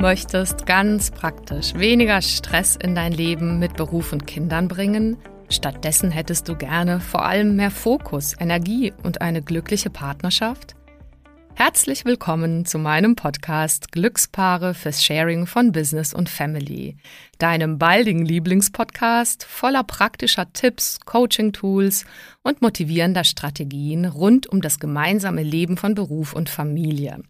möchtest ganz praktisch weniger Stress in dein Leben mit Beruf und Kindern bringen. Stattdessen hättest du gerne vor allem mehr Fokus, Energie und eine glückliche Partnerschaft. Herzlich willkommen zu meinem Podcast Glückspaare fürs Sharing von Business und Family, deinem baldigen Lieblingspodcast voller praktischer Tipps, Coaching-Tools und motivierender Strategien rund um das gemeinsame Leben von Beruf und Familie.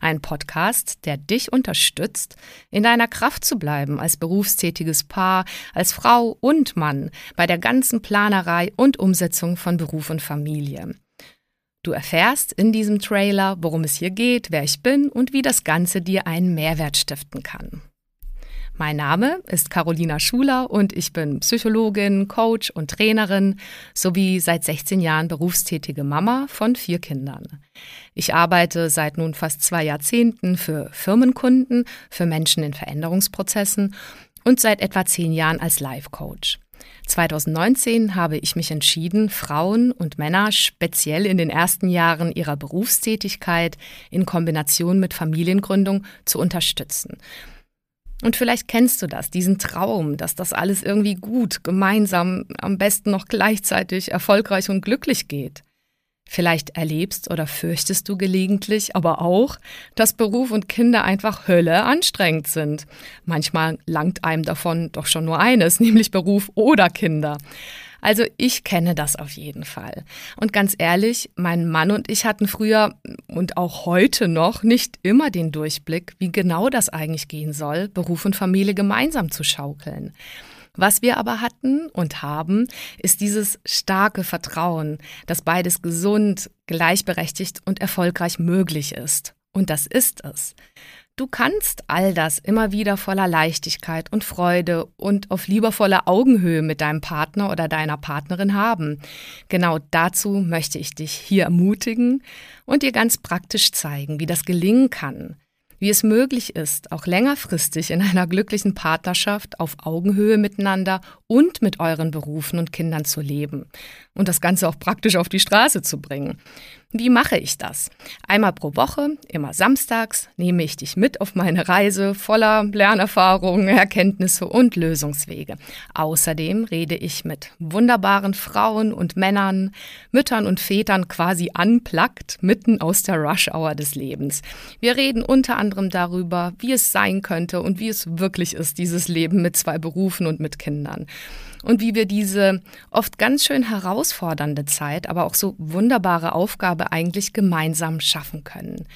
Ein Podcast, der dich unterstützt, in deiner Kraft zu bleiben als berufstätiges Paar, als Frau und Mann bei der ganzen Planerei und Umsetzung von Beruf und Familie. Du erfährst in diesem Trailer, worum es hier geht, wer ich bin und wie das Ganze dir einen Mehrwert stiften kann. Mein Name ist Carolina Schuler und ich bin Psychologin, Coach und Trainerin sowie seit 16 Jahren berufstätige Mama von vier Kindern. Ich arbeite seit nun fast zwei Jahrzehnten für Firmenkunden, für Menschen in Veränderungsprozessen und seit etwa zehn Jahren als Life Coach. 2019 habe ich mich entschieden, Frauen und Männer speziell in den ersten Jahren ihrer Berufstätigkeit in Kombination mit Familiengründung zu unterstützen. Und vielleicht kennst du das, diesen Traum, dass das alles irgendwie gut, gemeinsam, am besten noch gleichzeitig erfolgreich und glücklich geht. Vielleicht erlebst oder fürchtest du gelegentlich aber auch, dass Beruf und Kinder einfach Hölle anstrengend sind. Manchmal langt einem davon doch schon nur eines, nämlich Beruf oder Kinder. Also ich kenne das auf jeden Fall. Und ganz ehrlich, mein Mann und ich hatten früher und auch heute noch nicht immer den Durchblick, wie genau das eigentlich gehen soll, Beruf und Familie gemeinsam zu schaukeln. Was wir aber hatten und haben, ist dieses starke Vertrauen, dass beides gesund, gleichberechtigt und erfolgreich möglich ist. Und das ist es. Du kannst all das immer wieder voller Leichtigkeit und Freude und auf liebevoller Augenhöhe mit deinem Partner oder deiner Partnerin haben. Genau dazu möchte ich dich hier ermutigen und dir ganz praktisch zeigen, wie das gelingen kann wie es möglich ist, auch längerfristig in einer glücklichen Partnerschaft auf Augenhöhe miteinander und mit euren Berufen und Kindern zu leben und das Ganze auch praktisch auf die Straße zu bringen. Wie mache ich das? Einmal pro Woche, immer samstags, nehme ich dich mit auf meine Reise voller Lernerfahrungen, Erkenntnisse und Lösungswege. Außerdem rede ich mit wunderbaren Frauen und Männern, Müttern und Vätern quasi unplugged mitten aus der Rush-Hour des Lebens. Wir reden unter anderem darüber, wie es sein könnte und wie es wirklich ist, dieses Leben mit zwei Berufen und mit Kindern und wie wir diese oft ganz schön herausfordernde Zeit, aber auch so wunderbare Aufgabe eigentlich gemeinsam schaffen können.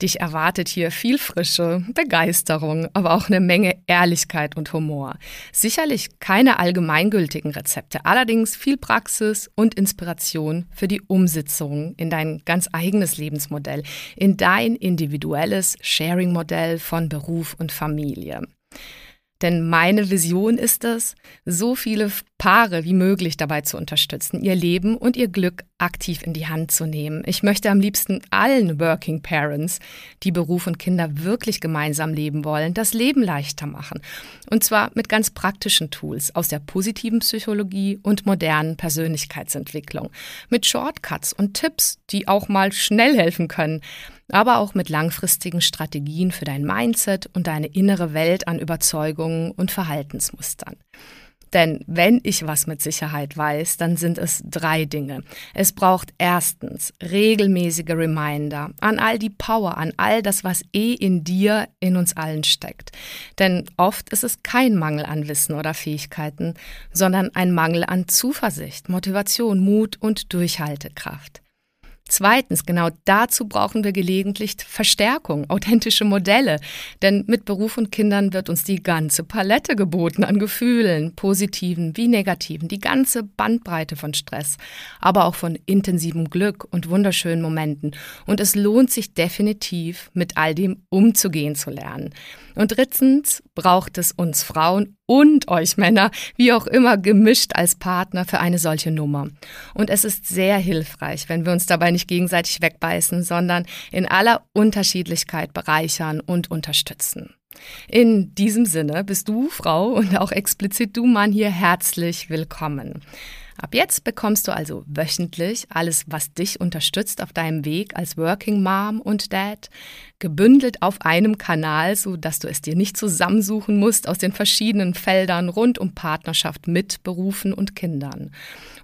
Dich erwartet hier viel Frische, Begeisterung, aber auch eine Menge Ehrlichkeit und Humor. Sicherlich keine allgemeingültigen Rezepte, allerdings viel Praxis und Inspiration für die Umsetzung in dein ganz eigenes Lebensmodell, in dein individuelles Sharing-Modell von Beruf und Familie. Denn meine Vision ist es, so viele Paare wie möglich dabei zu unterstützen, ihr Leben und ihr Glück aktiv in die Hand zu nehmen. Ich möchte am liebsten allen Working Parents, die Beruf und Kinder wirklich gemeinsam leben wollen, das Leben leichter machen. Und zwar mit ganz praktischen Tools aus der positiven Psychologie und modernen Persönlichkeitsentwicklung. Mit Shortcuts und Tipps, die auch mal schnell helfen können aber auch mit langfristigen Strategien für dein Mindset und deine innere Welt an Überzeugungen und Verhaltensmustern. Denn wenn ich was mit Sicherheit weiß, dann sind es drei Dinge. Es braucht erstens regelmäßige Reminder an all die Power, an all das, was eh in dir, in uns allen steckt. Denn oft ist es kein Mangel an Wissen oder Fähigkeiten, sondern ein Mangel an Zuversicht, Motivation, Mut und Durchhaltekraft. Zweitens, genau dazu brauchen wir gelegentlich Verstärkung, authentische Modelle. Denn mit Beruf und Kindern wird uns die ganze Palette geboten an Gefühlen, positiven wie negativen, die ganze Bandbreite von Stress, aber auch von intensivem Glück und wunderschönen Momenten. Und es lohnt sich definitiv, mit all dem umzugehen zu lernen. Und drittens braucht es uns Frauen und euch Männer, wie auch immer, gemischt als Partner für eine solche Nummer. Und es ist sehr hilfreich, wenn wir uns dabei nicht gegenseitig wegbeißen, sondern in aller Unterschiedlichkeit bereichern und unterstützen. In diesem Sinne bist du, Frau, und auch explizit du, Mann, hier herzlich willkommen. Ab jetzt bekommst du also wöchentlich alles, was dich unterstützt auf deinem Weg als Working Mom und Dad, gebündelt auf einem Kanal, so dass du es dir nicht zusammensuchen musst aus den verschiedenen Feldern rund um Partnerschaft mit Berufen und Kindern.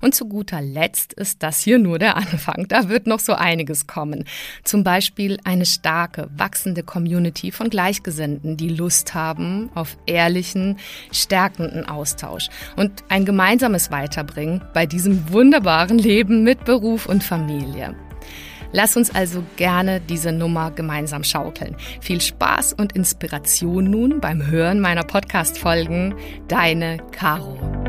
Und zu guter Letzt ist das hier nur der Anfang. Da wird noch so einiges kommen. Zum Beispiel eine starke, wachsende Community von Gleichgesinnten, die Lust haben auf ehrlichen, stärkenden Austausch und ein gemeinsames Weiterbringen bei diesem wunderbaren Leben mit Beruf und Familie. Lass uns also gerne diese Nummer gemeinsam schaukeln. Viel Spaß und Inspiration nun beim Hören meiner Podcast-Folgen. Deine Caro.